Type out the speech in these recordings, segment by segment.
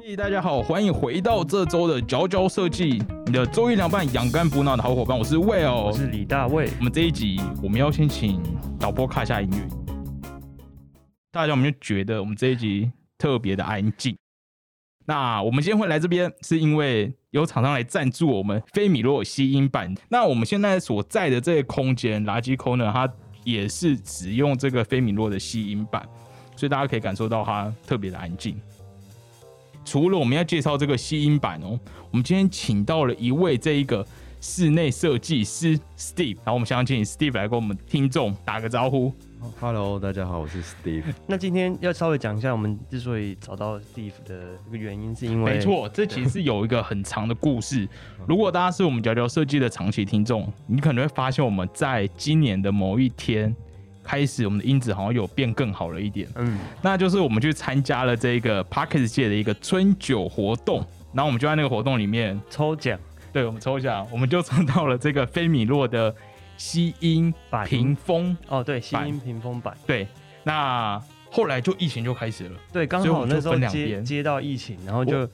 嘿，大家好，欢迎回到这周的佼佼设计，你的周一凉拌养肝补脑的好伙伴，我是 Will，我是李大卫。我们这一集我们要先请导播看一下音乐，大家我们就觉得我们这一集特别的安静。那我们今天会来这边，是因为有厂商来赞助我们菲米洛吸音板。那我们现在所在的这个空间垃圾空呢，它也是只用这个菲米洛的吸音板，所以大家可以感受到它特别的安静。除了我们要介绍这个吸音板哦，我们今天请到了一位这一个室内设计师 Steve，然后我们想请 Steve 来跟我们听众打个招呼。Hello，大家好，我是 Steve。那今天要稍微讲一下，我们之所以找到 Steve 的这个原因，是因为没错，这其实是有一个很长的故事。如果大家是我们角角设计的长期听众，你可能会发现我们在今年的某一天开始，我们的音质好像有变更好了一点。嗯，那就是我们去参加了这个 Parkes 界的一个春酒活动，然后我们就在那个活动里面抽奖，对我们抽奖，我们就抽到了这个菲米洛的。吸音屏风哦，对，吸音屏风版，对。那后来就疫情就开始了，对，刚好那时候接接到疫情，然后就。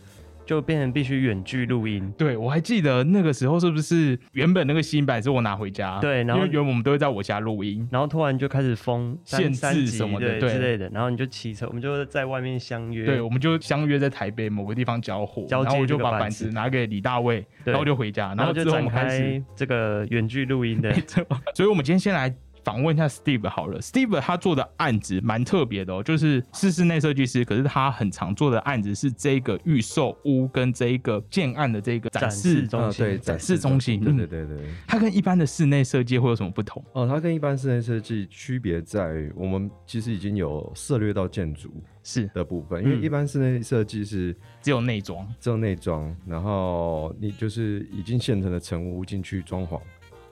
就变成必须远距录音。对，我还记得那个时候是不是原本那个新版是我拿回家？对，然后因为原本我们都会在我家录音，然后突然就开始封限制什么的之类的，然后你就骑车，我们就在外面相约。对，我们就相约在台北某个地方交货，然后我就把板子拿给李大卫，然后就回家，然后就展开这个远距录音的。所以，我们今天先来。访问一下 Steve 好了，Steve 他做的案子蛮特别的哦，就是是室内设计师，可是他很常做的案子是这个预售屋跟这一个建案的这个展示中心，对展示中心，对对对对。它跟一般的室内设计会有什么不同？哦，它跟一般室内设计区别在，我们其实已经有涉略到建筑是的部分，因为一般室内设计是只有内装，只有内装，然后你就是已经现成的成屋进去装潢。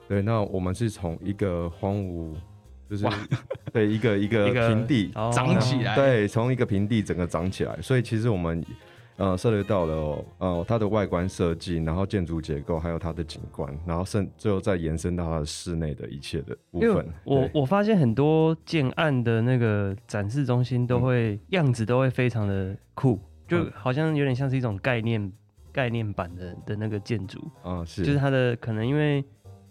对，那我们是从一个荒芜，就是对一个 一个平地长起来，对，从一个平地整个长起来。所以其实我们呃涉猎到了呃它的外观设计，然后建筑结构，还有它的景观，然后甚最后再延伸到它的室内的一切的部分。我我发现很多建案的那个展示中心都会样子都会非常的酷，就好像有点像是一种概念概念版的的那个建筑啊，是，就是它的可能因为。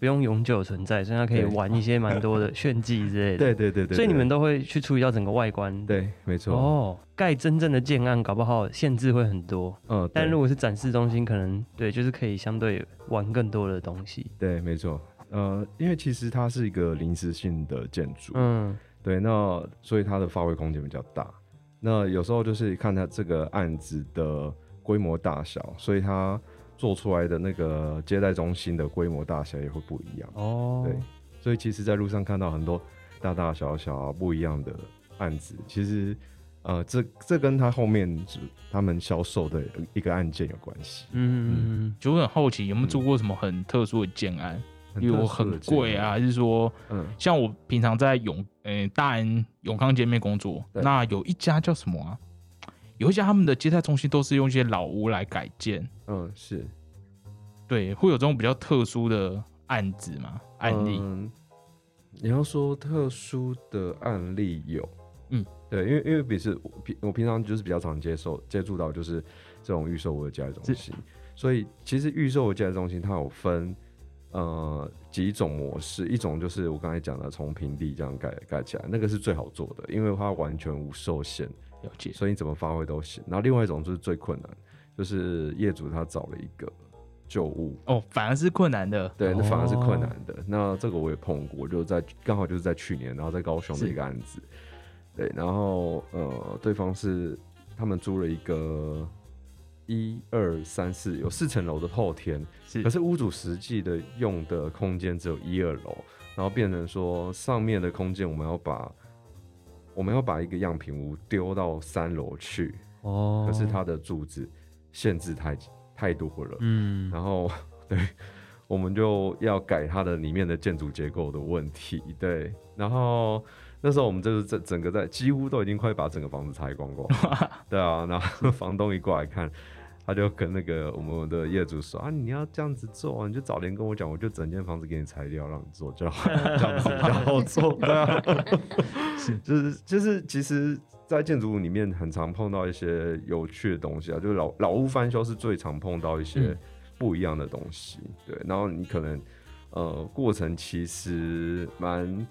不用永久存在，所以它可以玩一些蛮多的炫技之类的。对对对对。所以你们都会去注意到整个外观。对，没错。哦，盖真正的建案搞不好限制会很多。嗯。但如果是展示中心，可能对，就是可以相对玩更多的东西。对，没错。呃，因为其实它是一个临时性的建筑。嗯。对，那所以它的发挥空间比较大。那有时候就是看它这个案子的规模大小，所以它。做出来的那个接待中心的规模大小也会不一样。哦。对，所以其实，在路上看到很多大大小小不一样的案子，其实，呃，这这跟他后面他们销售的一个案件有关系。嗯，就很好奇有没有做过什么很特殊的建案，比如很贵啊，还是说，嗯，像我平常在永，呃，大安永康街面工作，那有一家叫什么啊？有一些他们的接待中心都是用一些老屋来改建，嗯，是，对，会有这种比较特殊的案子吗？案例？你要说特殊的案例有，嗯，对，因为因为比是平我平常就是比较常接受接触到就是这种预售屋的接待中心，所以其实预售的接待中心它有分呃几种模式，一种就是我刚才讲的从平地这样盖盖起来，那个是最好做的，因为它完全无受限。了解，所以你怎么发挥都行。然后另外一种就是最困难，就是业主他找了一个旧物哦，反而是困难的。对，那反而是困难的。那这个我也碰过，就在刚好就是在去年，然后在高雄的一个案子。对，然后呃，对方是他们租了一个一二三四有四层楼的后天，可是屋主实际的用的空间只有一二楼，然后变成说上面的空间我们要把。我们要把一个样品屋丢到三楼去，哦，可是它的柱子限制太太多了，嗯，然后 对，我们就要改它的里面的建筑结构的问题，对，然后那时候我们就是整整个在几乎都已经快把整个房子拆光光，对啊，然后房东一过来看。他就跟那个我们的业主说啊，你要这样子做，你就早点跟我讲，我就整间房子给你拆掉，让你做，就 这样子比较好做。对啊，是，就是就是，其实，在建筑物里面很常碰到一些有趣的东西啊，就是老老屋翻修是最常碰到一些嗯。不一样的东西，对，然后你可能呃过程其实蛮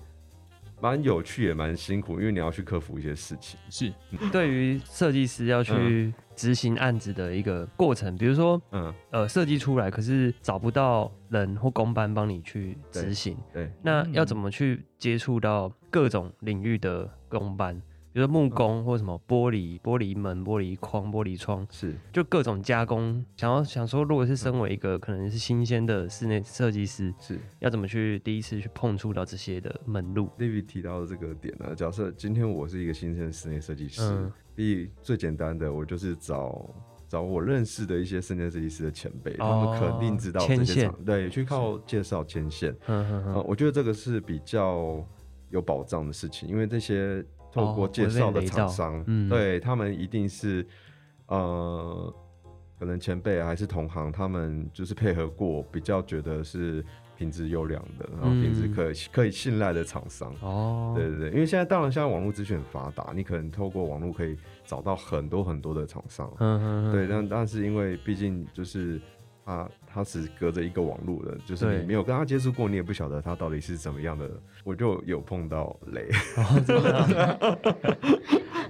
蛮有趣也蛮辛苦，因为你要去克服一些事情，是。对于设计师要去执行案子的一个过程，比如说嗯，呃设计出来，可是找不到人或工班帮你去执行，对，那嗯要怎么去接触到各种领域的工班？比如说木工或什么玻璃、玻璃门、玻璃框、玻璃窗，是就各种加工。想要想说，如果是身为一个可能是新鲜的室内设计师，是。要怎么去第一次去碰触到这些的门路？David 提到的这个点呢，假设今天我是一个新生室内设计师，嗯第一最简单的，我就是找找我认识的一些室内设计师的前辈，他哦们肯定知道这些厂，对，去靠介绍牵线。呃，哼哼哼，我觉得这个是比较有保障的事情，因为这些透过哦介绍的厂商，嗯。对他们一定是呃，可能前辈还是同行，他们就是配合过，比较觉得是品质优良的，然后品质嗯可以、可以信赖的厂商。哦，对对对，因为现在当然现在网络资讯很发达，你可能透过网络可以找到很多很多的厂商。嗯哼哼，对，但但是因为毕竟就是他他只隔着一个网络的，就是你没有跟他接触过，你也不晓得他到底是怎么样的。我就有碰到雷，哦，真的啊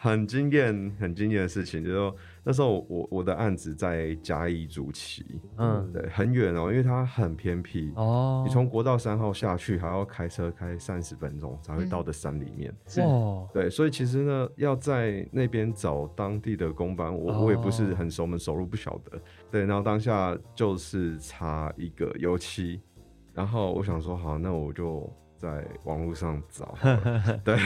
很惊艳很惊艳的事情，就是说那时候我我的案子在嘉义主旗，嗯，对，很远哦，因为它很偏僻。哦，你从国道三号下去，还要开车开三十分钟才会嗯到的山里面。是哇，对，所以其实呢，要在那边找当地的工班，我、我也不是很熟门熟路，不晓得。对，然后当下就是差一个油漆，然后我想说，好，那我就在网络上找，对，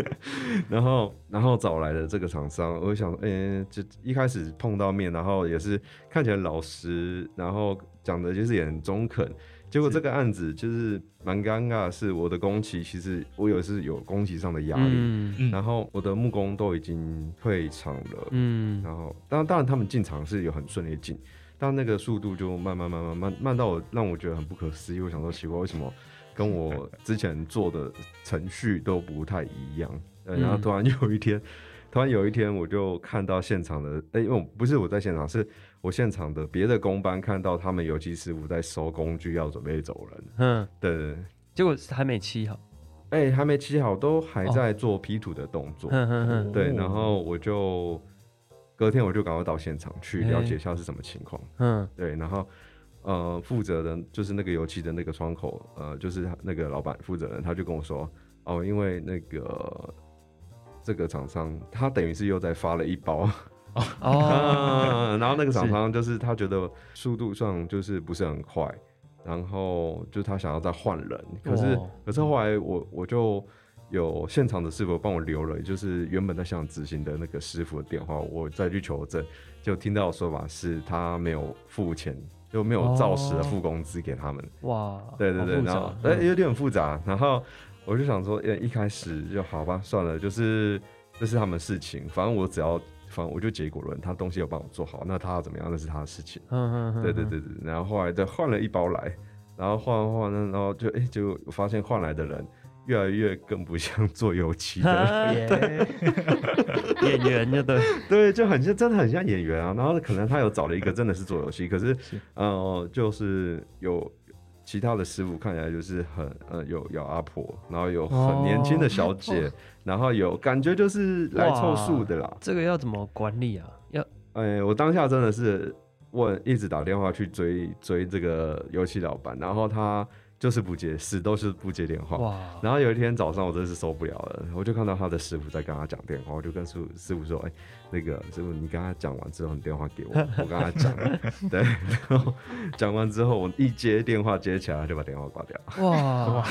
然后然后找来的这个厂商，我就想，嗯、就一开始碰到面，然后也是看起来老实，然后讲的就是也很中肯。结果这个案子就是蛮尴尬的是，我的工期其实我有是有工期上的压力，嗯嗯然后我的木工都已经退场了，嗯，然后当然当然他们进场是有很顺利进，但那个速度就慢慢慢慢慢慢到我让我觉得很不可思议。我想说奇怪，为什么跟我之前做的程序都不太一样？呃，然后嗯突然有一天，突然有一天我就看到现场的，哎、因为不是我在现场，是我现场的别的工班看到他们油漆师傅在收工具要准备走人，嗯，对。结果还没漆好，哎、还没漆好，都还在做 P 图的动作。对，哦然后我就隔天我就赶快到现场去哎了解一下是什么情况。嗯对，然后呃，负责人就是那个油漆的那个窗口，呃，就是他那个老板负责人，他就跟我说，哦，因为那个这个厂商他等于是又在发了一包，哦，然后那个厂商就是他觉得速度上就是不是很快，然后就是他想要再换人，可是哇可是后来我我就有现场的师傅帮我留了，就是原本在现场执行的那个师傅的电话，我再去求证，就听到的说法是他没有付钱，就没有照实的付工资给他们。哇，对对对，然后哎、嗯有点复杂，然后我就想说，呃，一开始就好吧，算了，就是这是他们事情，反正我只要，反正我就结果论，他东西有帮我做好，那他要怎么样那是他的事情。嗯嗯嗯，对对对对，然后后来再换了一包来，然后换换换，然后就哎、就发现换来的人越来越更不像做油漆的人，啊耶，演员就对，对，就很像，真的很像演员啊。然后可能他有找了一个真的是做油漆，可是是呃，就是有其他的师傅看起来就是很呃有有阿婆，然后有很年轻的小姐，然后有感觉就是来凑数的啦。这个要怎么管理啊？要哎、我当下真的是问，一直打电话去追追这个油漆老板，然后他就是不接，死都是不接电话。哇，然后有一天早上，我真是受不了了，我就看到他的师傅在跟他讲电话，我就跟师傅师傅说：“哎、那个师傅，你跟他讲完之后，你电话给我，我跟他讲。”对，然后讲完之后，我一接电话接起来，他就把电话挂掉。哇，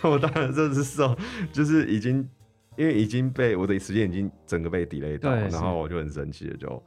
我当然这是受，就是已经因为已经被我的时间已经整个被 delay 到，然后我就很生气的，就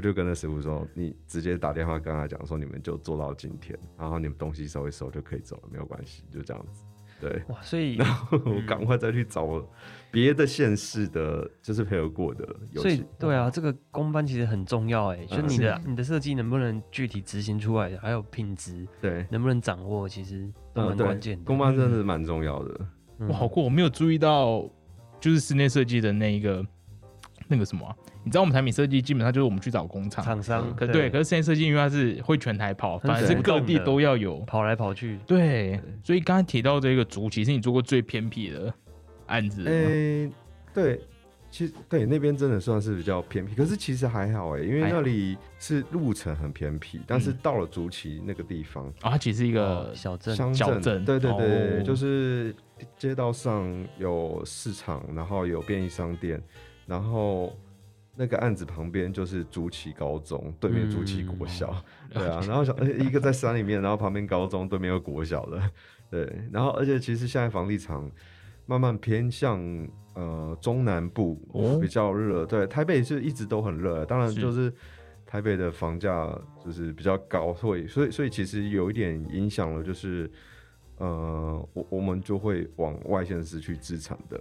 我就跟那师傅说，你直接打电话跟他讲说，你们就做到今天，然后你们东西收一收就可以走了，没有关系，就这样子。对，哇，所以我赶快再去找别的县市的，就是配合过的游所以。对啊，这个公班其实很重要哎，就嗯你的你的设计能不能具体执行出来，还有品质对，能不能掌握，其实都嗯对蛮关键的。公班真的是蛮重要的。嗯哇，好过！我没有注意到就是室内设计的那一个那个什么啊、你知道我们产品设计基本上就是我们去找工厂，厂商可对，可是室内设计因为它是会全台跑，反而是各地都要有。跑来跑去，对，所以刚才提到这个竹崎是你做过最偏僻的案子吗，诶、对，其实对那边真的算是比较偏僻，可是其实还好哎、因为那里是路程很偏僻，但是到了竹崎那个地方，啊，它其实是一个哦小镇。乡镇，对对对，哦。就是街道上有市场，然后有便利商店，然后那个案子旁边就是竹崎高中，对面竹崎国小，对啊，然后想、呃一个在山里面，然后旁边高中，对面有国小的，对，然后而且其实现在房地产慢慢偏向呃中南部哦比较热，对，台北是一直都很热，当然就是。台北的房价就是比较高，所以所以所以其实有一点影响了，就是呃，我我们就会往外县市去资产的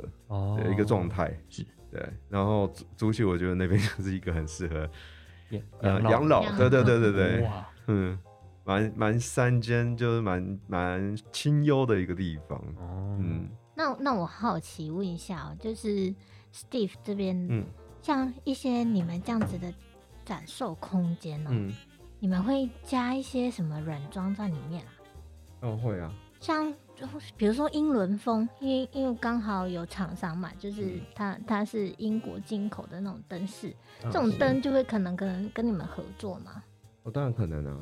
一个状态，是对。然后租租期，我觉得那边 就是一个很适合养呃养老对对对对对，哇，嗯，蛮蛮山间，就是蛮蛮清幽的一个地方，哦，嗯那那我好奇问一下哦，就是 Steve 这边，嗯像一些你们这样子的展售空间哦，嗯，你们会加一些什么软装在里面啊？哦会啊，像比如说英伦风，因为因为刚好有厂商嘛，就是嗯它它是英国进口的那种灯饰，这这种灯就会可能跟跟你们合作嘛。哦当然可能啊，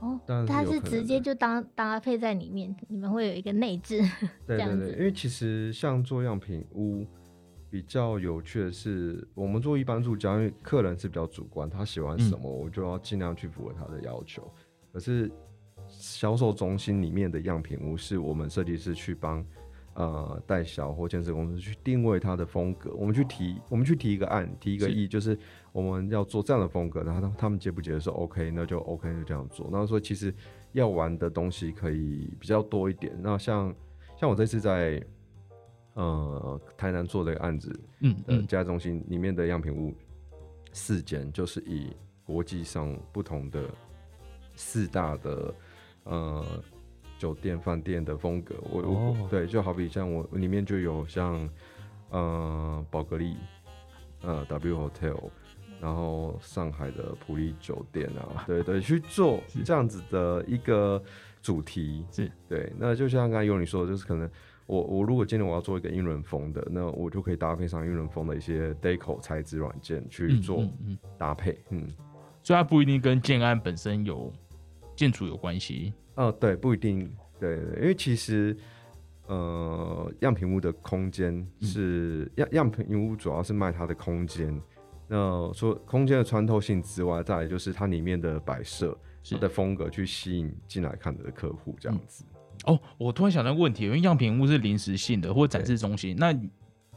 哦当然，它是直接就搭搭配在里面，你们会有一个内置对对 对，因。为其实像做样品屋比较有趣的是，我们做一般住家，因为客人是比较主观，他喜欢什么，我就要尽量去符合他的要求。可是销售中心里面的样品屋，是我们设计师去帮呃代销或建设公司去定位它的风格，我们去提，我们去提一个案，提一个是意，就是我们要做这样的风格，然后他他们接不接受？OK，那就 OK，就这样做。那说其实要玩的东西可以比较多一点。那像像我这次在呃台南做的一个案子嗯的嗯，家中心里面的样品屋四间，就是以国际上不同的四大的呃酒店饭店的风格，我我、哦对，就好比像我里面就有像呃宝格丽，呃 W Hotel。然后上海的普利酒店啊，对对，去做这样子的一个主题，是对。那就像刚才有你说的，就是可能我我如果今天我要做一个英伦风的，那我就可以搭配上英伦风的一些 deco 材质软件去嗯做嗯嗯，搭配，嗯，所以它不一定跟建安本身有建筑有关系。哦，对，不一定，对因为其实。呃，样品屋的空间是、样样品屋主要是卖它的空间，那说空间的穿透性之外，再来就是它里面的摆设，是它的风格去吸引进来看的客户，这样子。哦，我突然想到个问题，因为样品屋是临时性的或展示中心，那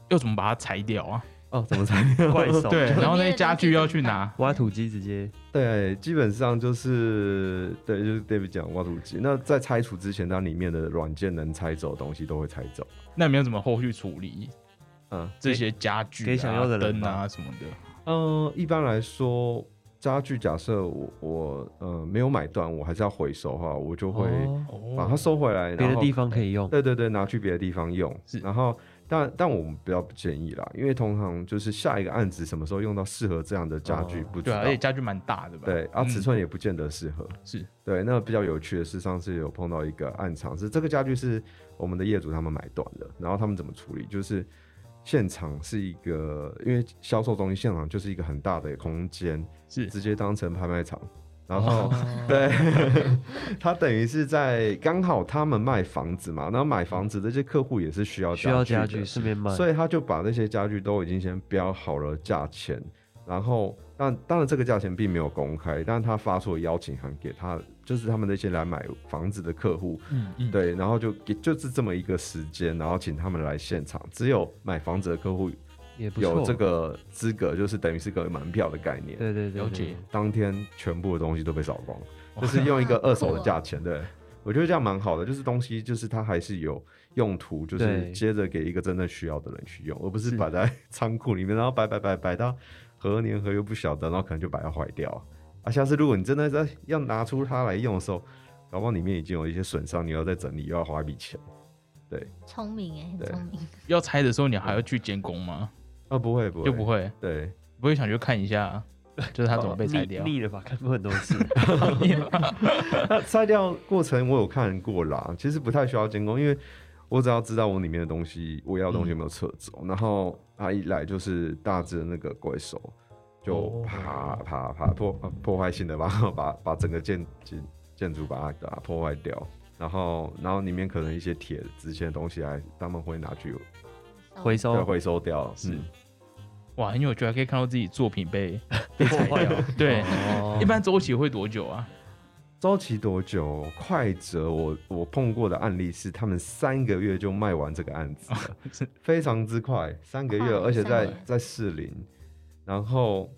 要怎么把它裁掉啊？哦，怎么拆？怪手对，然后那些家具要去拿，挖土机直接对，基本上就是对，就是 David 讲挖土机。那在拆除之前，它里面的软件能拆走的东西都会拆走。那你们要怎么后续处理嗯这些家具、啊、给想要的人啊什么的？嗯，一般来说，家具假设我我呃没有买断，我还是要回收的话，我就会哦把它收回来，别的地方可以用，对对对，拿去别的地方用是。然后，但但我们比较不建议啦，因为通常就是下一个案子什么时候用到适合这样的家具哦不知道。对啊，而且家具蛮大的吧？对啊，嗯尺寸也不见得适合。是对，那比较有趣的是，上次有碰到一个暗场，是这个家具是我们的业主他们买断的，然后他们怎么处理？就是现场是一个，因为销售中心现场就是一个很大的空间，是直接当成拍卖场，然后、哦。对，他等于是在刚好他们卖房子嘛，然后买房子的这些客户也是需要需要家具顺便卖，所以他就把那些家具都已经先标好了价钱，然后但当然这个价钱并没有公开，但是他发出了邀请函给他，就是他们那些来买房子的客户，嗯嗯，对，然后就给就是这么一个时间，然后请他们来现场，只有买房子的客户也，有这个资格，就是等于是个门票的概念。对对对，了解当天全部的东西都被扫光，就是用一个二手的价钱，对我觉得这样蛮好的，就是东西就是它还是有用途，就是接着给一个真正需要的人去用，而不是是摆在 仓库里面，然后摆摆摆摆到何年何月不晓得，然后可能就摆到坏掉啊。下次如果你真的在要拿出它来用的时候，搞不好里面已经有一些损伤，你要再整理，又要花一笔钱。对，聪明哎，很聪明。要拆的时候，你还要去监工吗？啊，不会不会。就不，会，对，不会想去看一下，就是它怎么被拆掉？腻了吧？看过很多次。那拆掉过程我有看过啦，其实不太需要监工，因为我只要知道我里面的东西，我要的东西有没有撤走，然后他一来就是大致的那个怪手，就哦。啪啪啪破破坏性的把把把整个建建建筑把它把它破坏掉，然后然后里面可能一些铁值钱的东西还他们会拿去回收。对回收掉，是。嗯。哇，很有趣，还可以看到自己作品被 被拆破坏掉。对，哦。一般周期会多久啊？周期多久？快折我我碰过的案例是，他们三个月就卖完这个案子非常之快，三个月，快而且在在士林，然后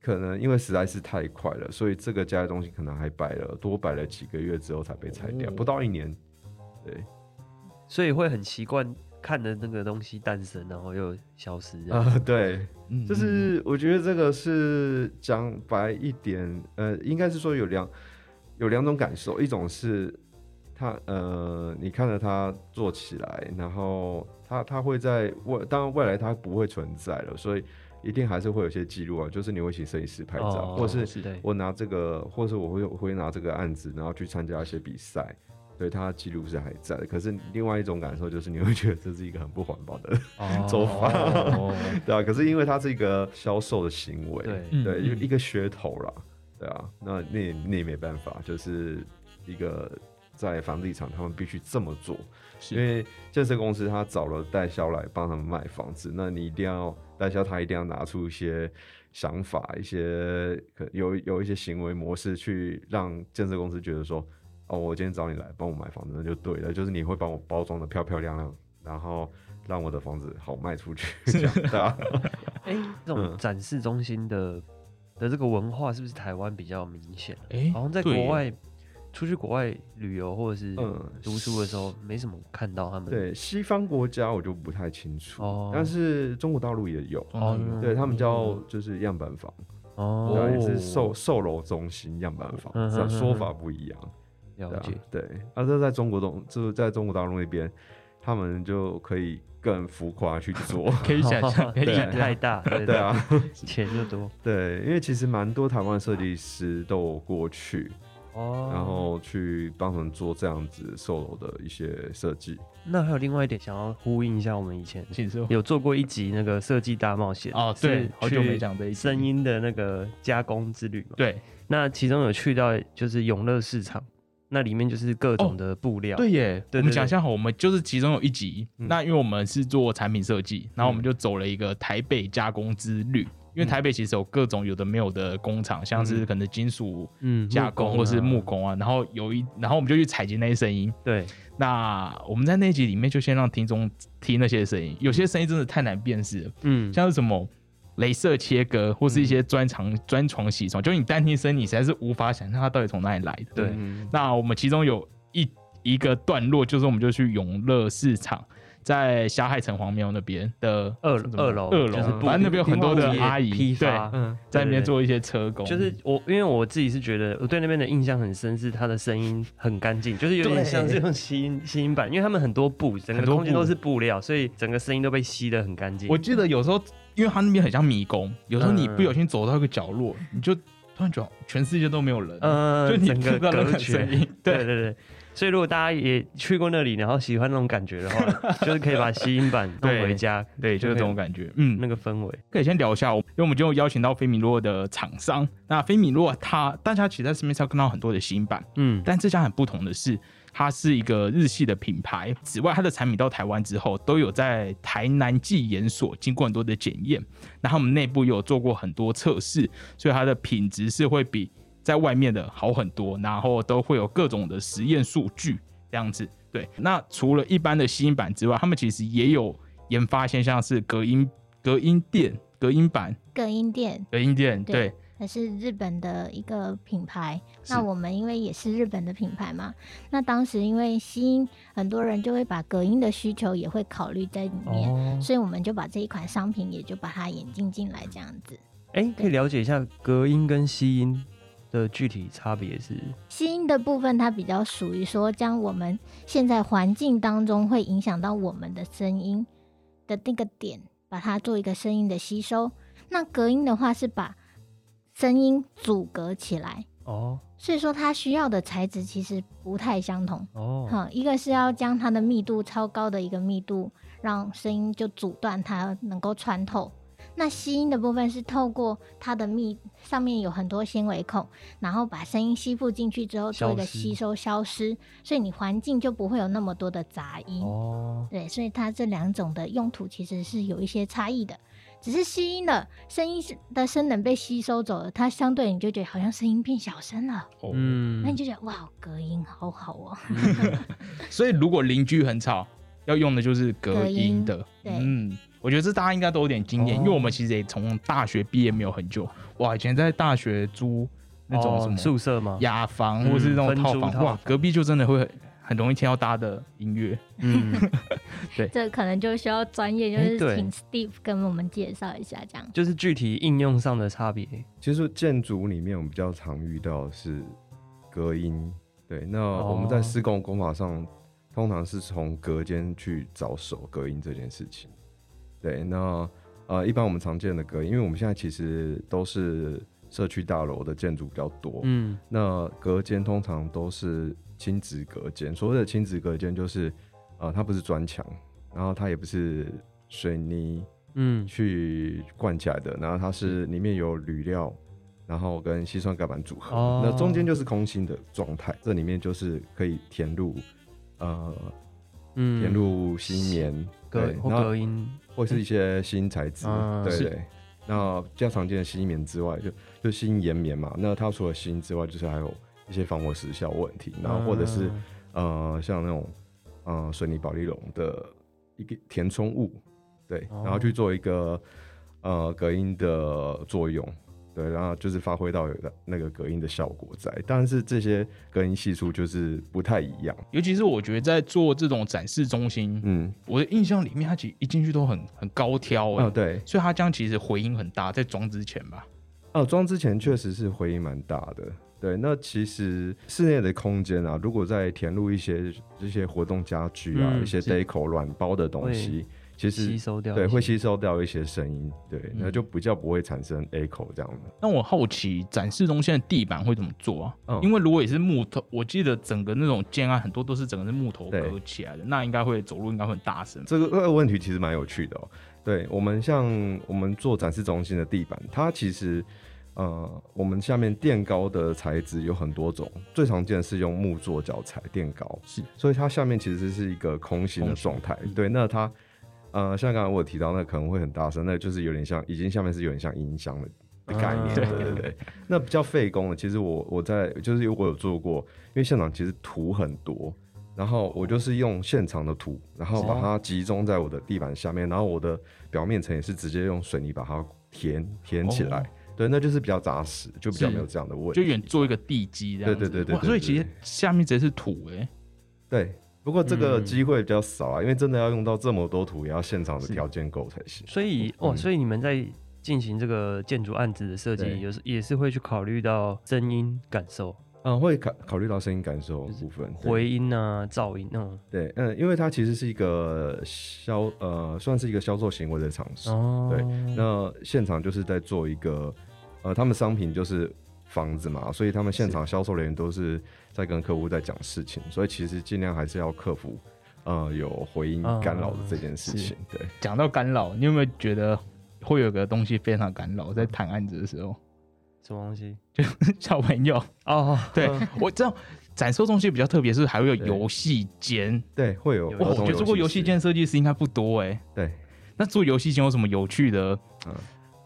可能因为实在是太快了，所以这个家的东西可能还摆了多摆了几个月之后才被拆掉，哦。不到一年。对。所以会很习惯看的那个东西诞生，然后又消失。啊、对，嗯就是我觉得这个是讲白一点，呃，应该是说有两有两种感受，一种是他呃，你看着他做起来，然后他他会在未当然未来他不会存在了，所以一定还是会有些记录啊，就是你会请摄影师拍照，哦或是我拿这个，或是我会我会拿这个案子，然后去参加一些比赛。对它记录是还在的，可是另外一种感受就是你会觉得这是一个很不环保的 做法，哦 对啊。可是因为它是一个销售的行为，对嗯对，就嗯一个噱头啦，对啊，那那也那也没办法，就是一个在房地产他们必须这么做，因为建设公司他找了代销来帮他们卖房子，那你一定要代销他一定要拿出一些想法，一些可有有一些行为模式去让建设公司觉得说，哦，我今天找你来帮我买房子，那就对了，就是你会帮我包装的漂漂亮亮，然后让我的房子好卖出去，这样对啊。哎、这种嗯。展示中心的的这个文化是不是台湾比较明显啊、哎，好像在国外出去国外旅游或者是嗯读书的时候，没什么看到他们。对西方国家我就不太清楚，哦但是中国大陆也有，哦嗯对他们叫就是样板房，哦。也是售售楼中心样板房，说法不一样，了解。，对，啊，这在中国东就是在中国大陆那边，他们就可以更浮夸去做，可以想象，可以想。太大，对 对，啊，钱就多对，因为其实蛮多台湾设计师都有过去，哦。然后去帮他们做这样子售楼的一些设计，那还有另外一点想要呼应一下，我们以前。有做过一集那个设计大冒险哦对是好久没去讲这一声音的那个加工之旅嘛。对那其中有去到就是永乐市场，那里面就是各种的布料。对耶，对对我们讲一下好，我们就是其中有一集，嗯那因为我们是做产品设计，然后我们就走了一个台北加工之旅。因为台北其实有各种有的没有的工厂，像是可能金属嗯，加工或是木工啊，然后有一，然后我们就去采集那些声音。对，那我们在那一集里面就先让听众听那些声音，有些声音真的太难辨识了，嗯，像是什么镭射切割或是一些专长专床洗床，就你单听声，你实在是无法想象它到底从哪里来的。对。嗯。那我们其中有一一个段落，就是我们就去永乐市场，在霞海城隍庙那边的二二楼二楼，就是布反正那边有很多的阿姨对，批发，嗯，在那边做一些车工，就是我，因为我自己是觉得我对那边的印象很深，是它的声音很干净，就是有点像是用吸音吸音板，因为他们很多布，整个空间都是布料，所以整个声音都被吸得很干净。我记得有时候，因为它那边很像迷宫，有时候你嗯不小心走到一个角落，你就突然觉得全世界都没有人，呃，就你听不到任何隔绝声音对对对对。所以如果大家也去过那里，然后喜欢那种感觉的话，就是可以把吸音板弄回家，对，就是这种感觉。嗯，那个氛围。可以先聊一下，因为我们就邀请到菲米洛的厂商。那菲米洛它，大家其实在市面上看到很多的吸音板，嗯，但这家很不同的是，它是一个日系的品牌。此外，它的产品到台湾之后，都有在台南技研所经过很多的检验。那他们内部也有做过很多测试，所以它的品质是会比在外面的好很多。然后都会有各种的实验数据这样子。对，那除了一般的吸音板之外，他们其实也有研发现像是隔音隔音垫、隔音板、隔音垫，隔音垫，对对，它是日本的一个品牌。那我们因为也是日本的品牌嘛，那当时因为吸音，很多人就会把隔音的需求也会考虑在里面，哦，所以我们就把这一款商品也就把它引进进来，这样子。哎，可以了解一下隔音跟吸音的具体差别是？吸音的部分，它比较属于说，将我们现在环境当中会影响到我们的声音的那个点，把它做一个声音的吸收。那隔音的话，是把声音阻隔起来。哦所以说，它需要的材质其实不太相同。哦，哈，一个是要将它的密度超高的一个密度，让声音就阻断它能够穿透。那吸音的部分是透过它的密上面有很多纤维孔，然后把声音吸附进去之后做一个吸收消失，所以你环境就不会有那么多的杂音。哦，对，所以它这两种的用途其实是有一些差异的。只是吸音了声音的声能被吸收走了，它相对你就觉得好像声音变小声了，哦，嗯那你就觉得哇，隔音好好哦。所以如果邻居很吵，要用的就是隔音的。对嗯，我觉得这大家应该都有点经验，哦因为我们其实也从大学毕业没有很久，哇，以前在大学租那种哦什么宿舍吗？雅房嗯或是那种套房，哇租套房，隔壁就真的会很很容易听到大家的音乐。嗯，对这可能就需要专业，就是请 Steve 跟我们介绍一下这样。就是具体应用上的差别。其实建筑里面我们比较常遇到的是隔音，对，那我们在哦施工工法上通常是从隔间去着手隔音这件事情。对，那呃，一般我们常见的隔音，因为我们现在其实都是社区大楼的建筑比较多，嗯，那隔间通常都是亲子隔间。所谓的亲子隔间，就是呃，它不是砖墙，然后它也不是水泥嗯，去灌起来的，然后它是里面有铝料，然后跟硒酸盖板组合，哦那中间就是空心的状态，这里面就是可以填入呃嗯，填入吸棉，隔或对然后隔音，或是一些新材质，嗯对对。那比较常见的吸棉之外，就就吸岩棉嘛。那它除了吸之外，就是还有一些防火时效问题，然后或者是、嗯呃像那种呃水泥保利龙的一个填充物，对，哦然后去做一个呃隔音的作用，对，然后就是发挥到有的那个隔音的效果在，但是这些隔音系数就是不太一样，尤其是我觉得在做这种展示中心，嗯，我的印象里面，它其实一进去都很很高挑哎、哦对，所以它这样其实回音很大，在装之前吧。哦，装之前确实是回音蛮大的。对，那其实室内的空间啊，如果再填入一些这些活动家具啊，嗯一些是 deco 软包的东西，其实吸收掉对会吸收掉一些声音，对，嗯那就比较不会产生 echo 这样的。那我好奇展示中心的地板会怎么做啊？嗯因为如果也是木头，我记得整个那种建案很多都是整个是木头隔起来的，那应该会走路应该会很大声。这个这个问题其实蛮有趣的哦。对我们像我们做展示中心的地板，它其实呃，我们下面垫高的材质有很多种，最常见的是用木做脚材垫高，是，所以它下面其实是一个空心的状态。嗯对，那它呃，像刚才我有提到，那可能会很大声，那就是有点像，已经下面是有点像音箱的。的概念，啊对对对，那比较费工的，其实我我在就是我有做过，因为现场其实土很多，然后我就是用现场的土，然后把它集中在我的地板下面，然后我的表面层也是直接用水泥把它填填起来，哦对，那就是比较扎实，就比较是没有这样的问题就题。远做一个地基这样子。对对对所以其实下面直接是土哎、对，不过这个嗯机会比较少啊，因为真的要用到这么多土，也要现场的是条件够才行。所以哦，嗯所以你们在进行这个建筑案子的设计，对有时也是会去考虑到声音感受、嗯，会考考虑到声音感受的部分，对回音啊、噪音那种。对，嗯，因为它其实是一个销呃，算是一个销售行为的场所。哦，对那现场就是在做一个，呃，他们商品就是房子嘛，所以他们现场销售人员都是在跟客户在讲事情，所以其实尽量还是要克服，呃，有回音干扰的这件事情。对，讲到干扰，你有没有觉得会有个东西非常干扰，在谈案子的时候，什么东西？就小朋友，哦，对我知道展售中心比较特别，是还会有对游戏间。对，会有我觉得做过游戏室，间设计师应该不多哎、对，那做游戏间有什么有趣的嗯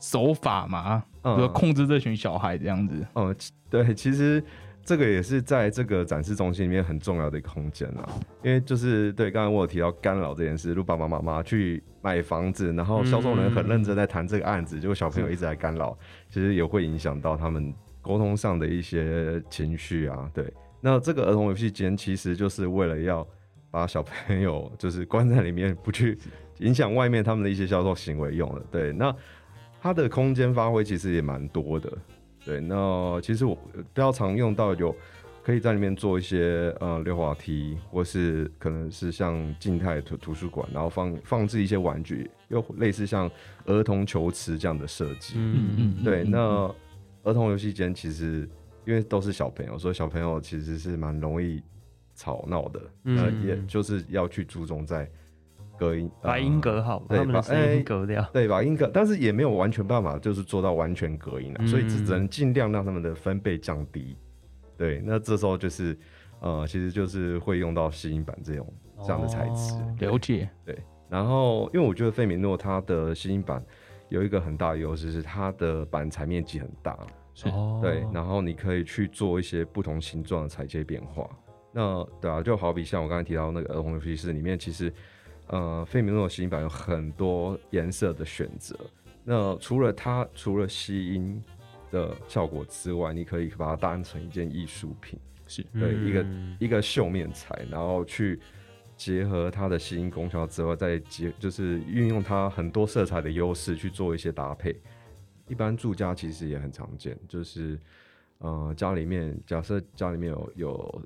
手法吗？嗯，控制这群小孩这样子。哦，其对，其实这个也是在这个展示中心里面很重要的一个空间啊，因为就是对，刚才我有提到干扰这件事，如爸爸妈妈去买房子，然后销售人很认真在谈这个案子，结果小朋友一直在干扰，其实也会影响到他们沟通上的一些情绪啊。对，那这个儿童游戏间其实就是为了要把小朋友就是关在里面，不去影响外面他们的一些销售行为用的。对，那它的空间发挥其实也蛮多的。对，那其实我比较常用到有可以在里面做一些呃溜滑梯，或是可能是像静态图图书馆，然后放放置一些玩具，又类似像儿童球池这样的设计。嗯嗯，对，嗯那儿童游戏间其实因为都是小朋友，所以小朋友其实是蛮容易吵闹的，呃，嗯也就是要去注重在隔音，把音隔好，对把音隔掉。对把？音隔，但是也没有完全办法，就是做到完全隔音啊，嗯所以只只能尽量让他们的分贝降低。对，那这时候就是呃，其实就是会用到吸音板这种这样的材质。哦了解，对然后，因为我觉得费米诺它的吸音板有一个很大的优势是它的板材面积很大，是哦对，然后你可以去做一些不同形状的裁切变化。那对啊，就好比像我刚才提到那个儿童游戏室里面，其实呃，费米诺的吸音板有很多颜色的选择。那除了它除了吸音的效果之外，你可以把它当成一件艺术品，是对一个嗯一个绣面材，然后去结合它的吸音功效之外，再结就是运用它很多色彩的优势去做一些搭配。一般住家其实也很常见，就是呃家里面假设家里面有有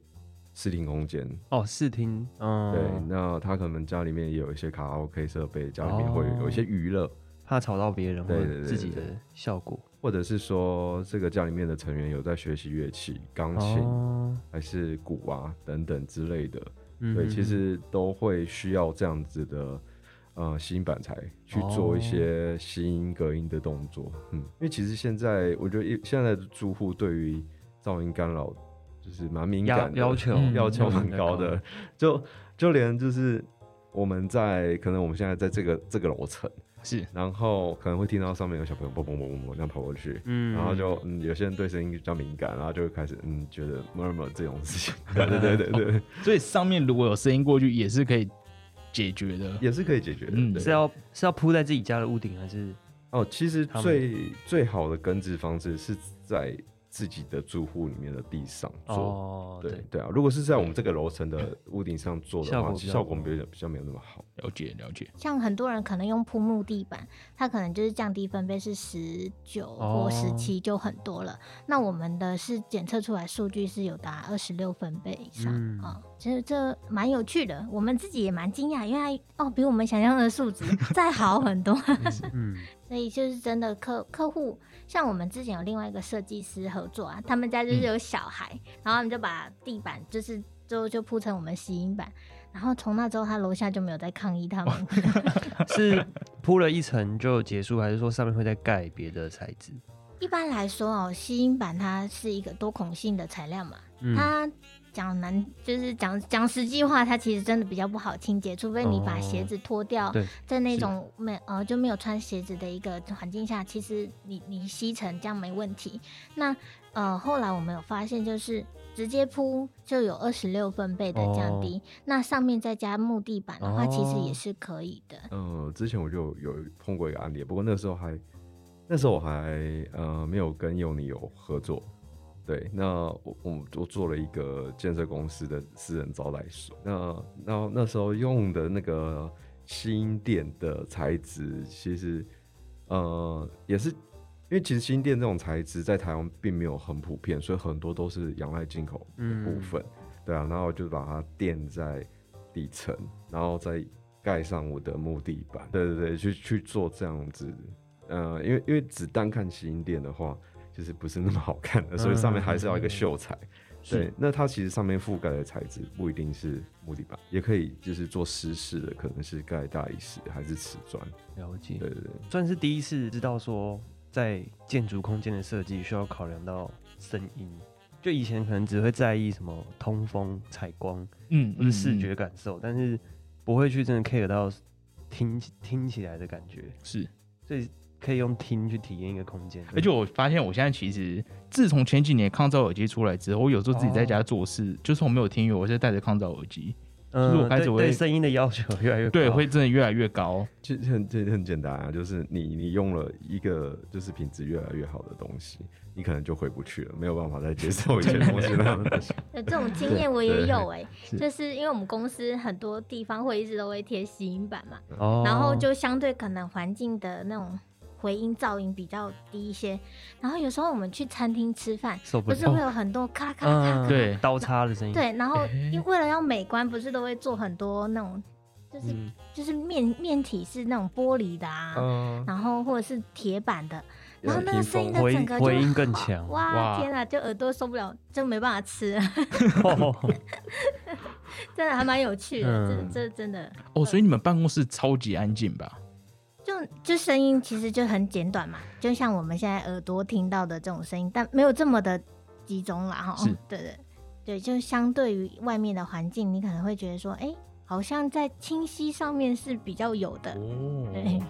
视听空间，哦视听，嗯，对，那他可能家里面也有一些卡拉 OK 设备，家里面会有一些娱乐，怕吵到别人或自己的效果。或者是说这个家里面的成员有在学习乐器，钢琴、哦，还是鼓啊等等之类的。嗯对，其实都会需要这样子的呃吸音板材去做一些吸音隔音的动作。嗯，因为其实现在我觉得一现在的住户对于噪音干扰就是蛮敏感的，要求嗯要求很嗯高的，就就连就是我们在可能我们现在在这个这个楼层，是，然后可能会听到上面有小朋友嘣嘣嘣嘣嘣这样跑过去。嗯然后就嗯，有些人对声音比较敏感，然后就会开始嗯，觉得 murmur 这种事情，对对对对对，所以上面如果有声音过去，也是可以解决的。也是可以解决的。嗯是要是要铺在自己家的屋顶还是？哦，其实最最好的根治方式是在自己的住户里面的地上做。哦，对对啊，如果是在我们这个楼层的屋顶上做的话，效果比较效果比较比较没有那么好。了解了解，像很多人可能用铺木地板，它可能就是降低分贝是十九或十七就很多了。那我们的是检测出来数据是有达二十六分贝以上嗯啊、其实这蛮有趣的，我们自己也蛮惊讶，因为哦比我们想象的数值 再好很多。嗯，所以就是真的客客户，像我们之前有另外一个设计师合作啊，他们家就是有小孩，然后他们就把地板就是就就铺成我们吸音板，然后从那之后他楼下就没有再抗议他们。是铺了一层就结束，还是说上面会再盖别的材质？一般来说哦，吸音板它是一个多孔性的材料嘛，嗯，它讲难就是讲讲实际话，它其实真的比较不好清洁，除非你把鞋子脱掉，对在那种没呃就没有穿鞋子的一个环境下，其实你你吸尘这样没问题。那呃后来我们有发现，就是直接铺就有二十六分贝的降低，那上面再加木地板的话，其实也哦是可以的。呃，之前我就有碰过一个案例，不过那时候还那时候我还呃没有跟佑尼有合作。对，那我我我做了一个建设公司的私人招待所。那那那时候用的那个吸音垫的材质，其实呃也是因为其实吸音垫这种材质在台湾并没有很普遍，所以很多都是仰赖进口的部分。对啊，然后就把它垫在底层，然后再盖上我的木地板。对对对，去去做这样子。呃，因为因为只单看吸音垫的话，就是不是那么好看的，所以上面还是要一个秀才。对，那它其实上面覆盖的材质不一定是木地板，也可以就是做湿式的，可能是盖大理石还是瓷砖。了解对，对对，算是第一次知道说，在建筑空间的设计需要考量到声音。就以前可能只会在意什么通风、采光嗯或是视觉感受，但是不会去真的 care 到听听起来的感觉，是。所以可以用听去体验一个空间。而且我发现，我现在其实自从前几年抗噪耳机出来之后，我有时候自己在哦。家做事，就是我没有听音乐，我是戴着抗噪耳机，就是嗯，我开始我对对声音的要求越来越高，对，会真的越来越高。其实很这很简单啊，就是你你用了一个就是品质越来越好的东西，你可能就回不去了，没有办法再接受以前东西那样的东西。有这种经验我也有哎、是。就是因为我们公司很多地方会一直都会贴吸音板嘛，哦，然后就相对可能环境的那种回音噪音比较低一些。然后有时候我们去餐厅吃饭，不是会有很多咔咔咔对刀叉的声音。，对，然后哎因为了要美观，不是都会做很多那种，就是、嗯，就是面面体是那种玻璃的啊，嗯，然后或者是铁板的，然后那个声音风的整个就回回音更强。哇哇。天啊，就耳朵受不了，就没办法吃。真的还蛮有趣的，嗯。这这真的哦，所以你们办公室超级安静吧？就就声音其实就很简短嘛，就像我们现在耳朵听到的这种声音，但没有这么的集中啦哈。是对对对，就相对于外面的环境，你可能会觉得说，哎、好像在清晰上面是比较有的。对哦，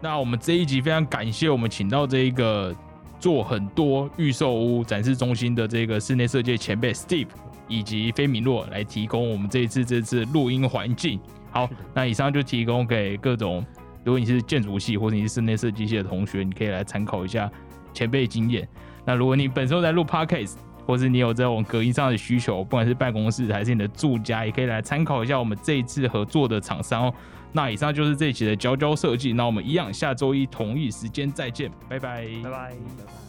那我们这一集非常感谢我们请到这一个做很多预售屋展示中心的这个室内设计前辈 Steve 以及菲米洛来提供我们这一次这次录音环境。好，那以上就提供给各种，如果你是建筑系或者你是室内设计系的同学，你可以来参考一下前辈经验。那如果你本身在录 Podcast，或是你有这种隔音上的需求，不管是办公室还是你的住家，也可以来参考一下我们这一次合作的厂商哦。那以上就是这一期的娇娇设计，那我们一样下周一同一时间再见，拜拜。拜拜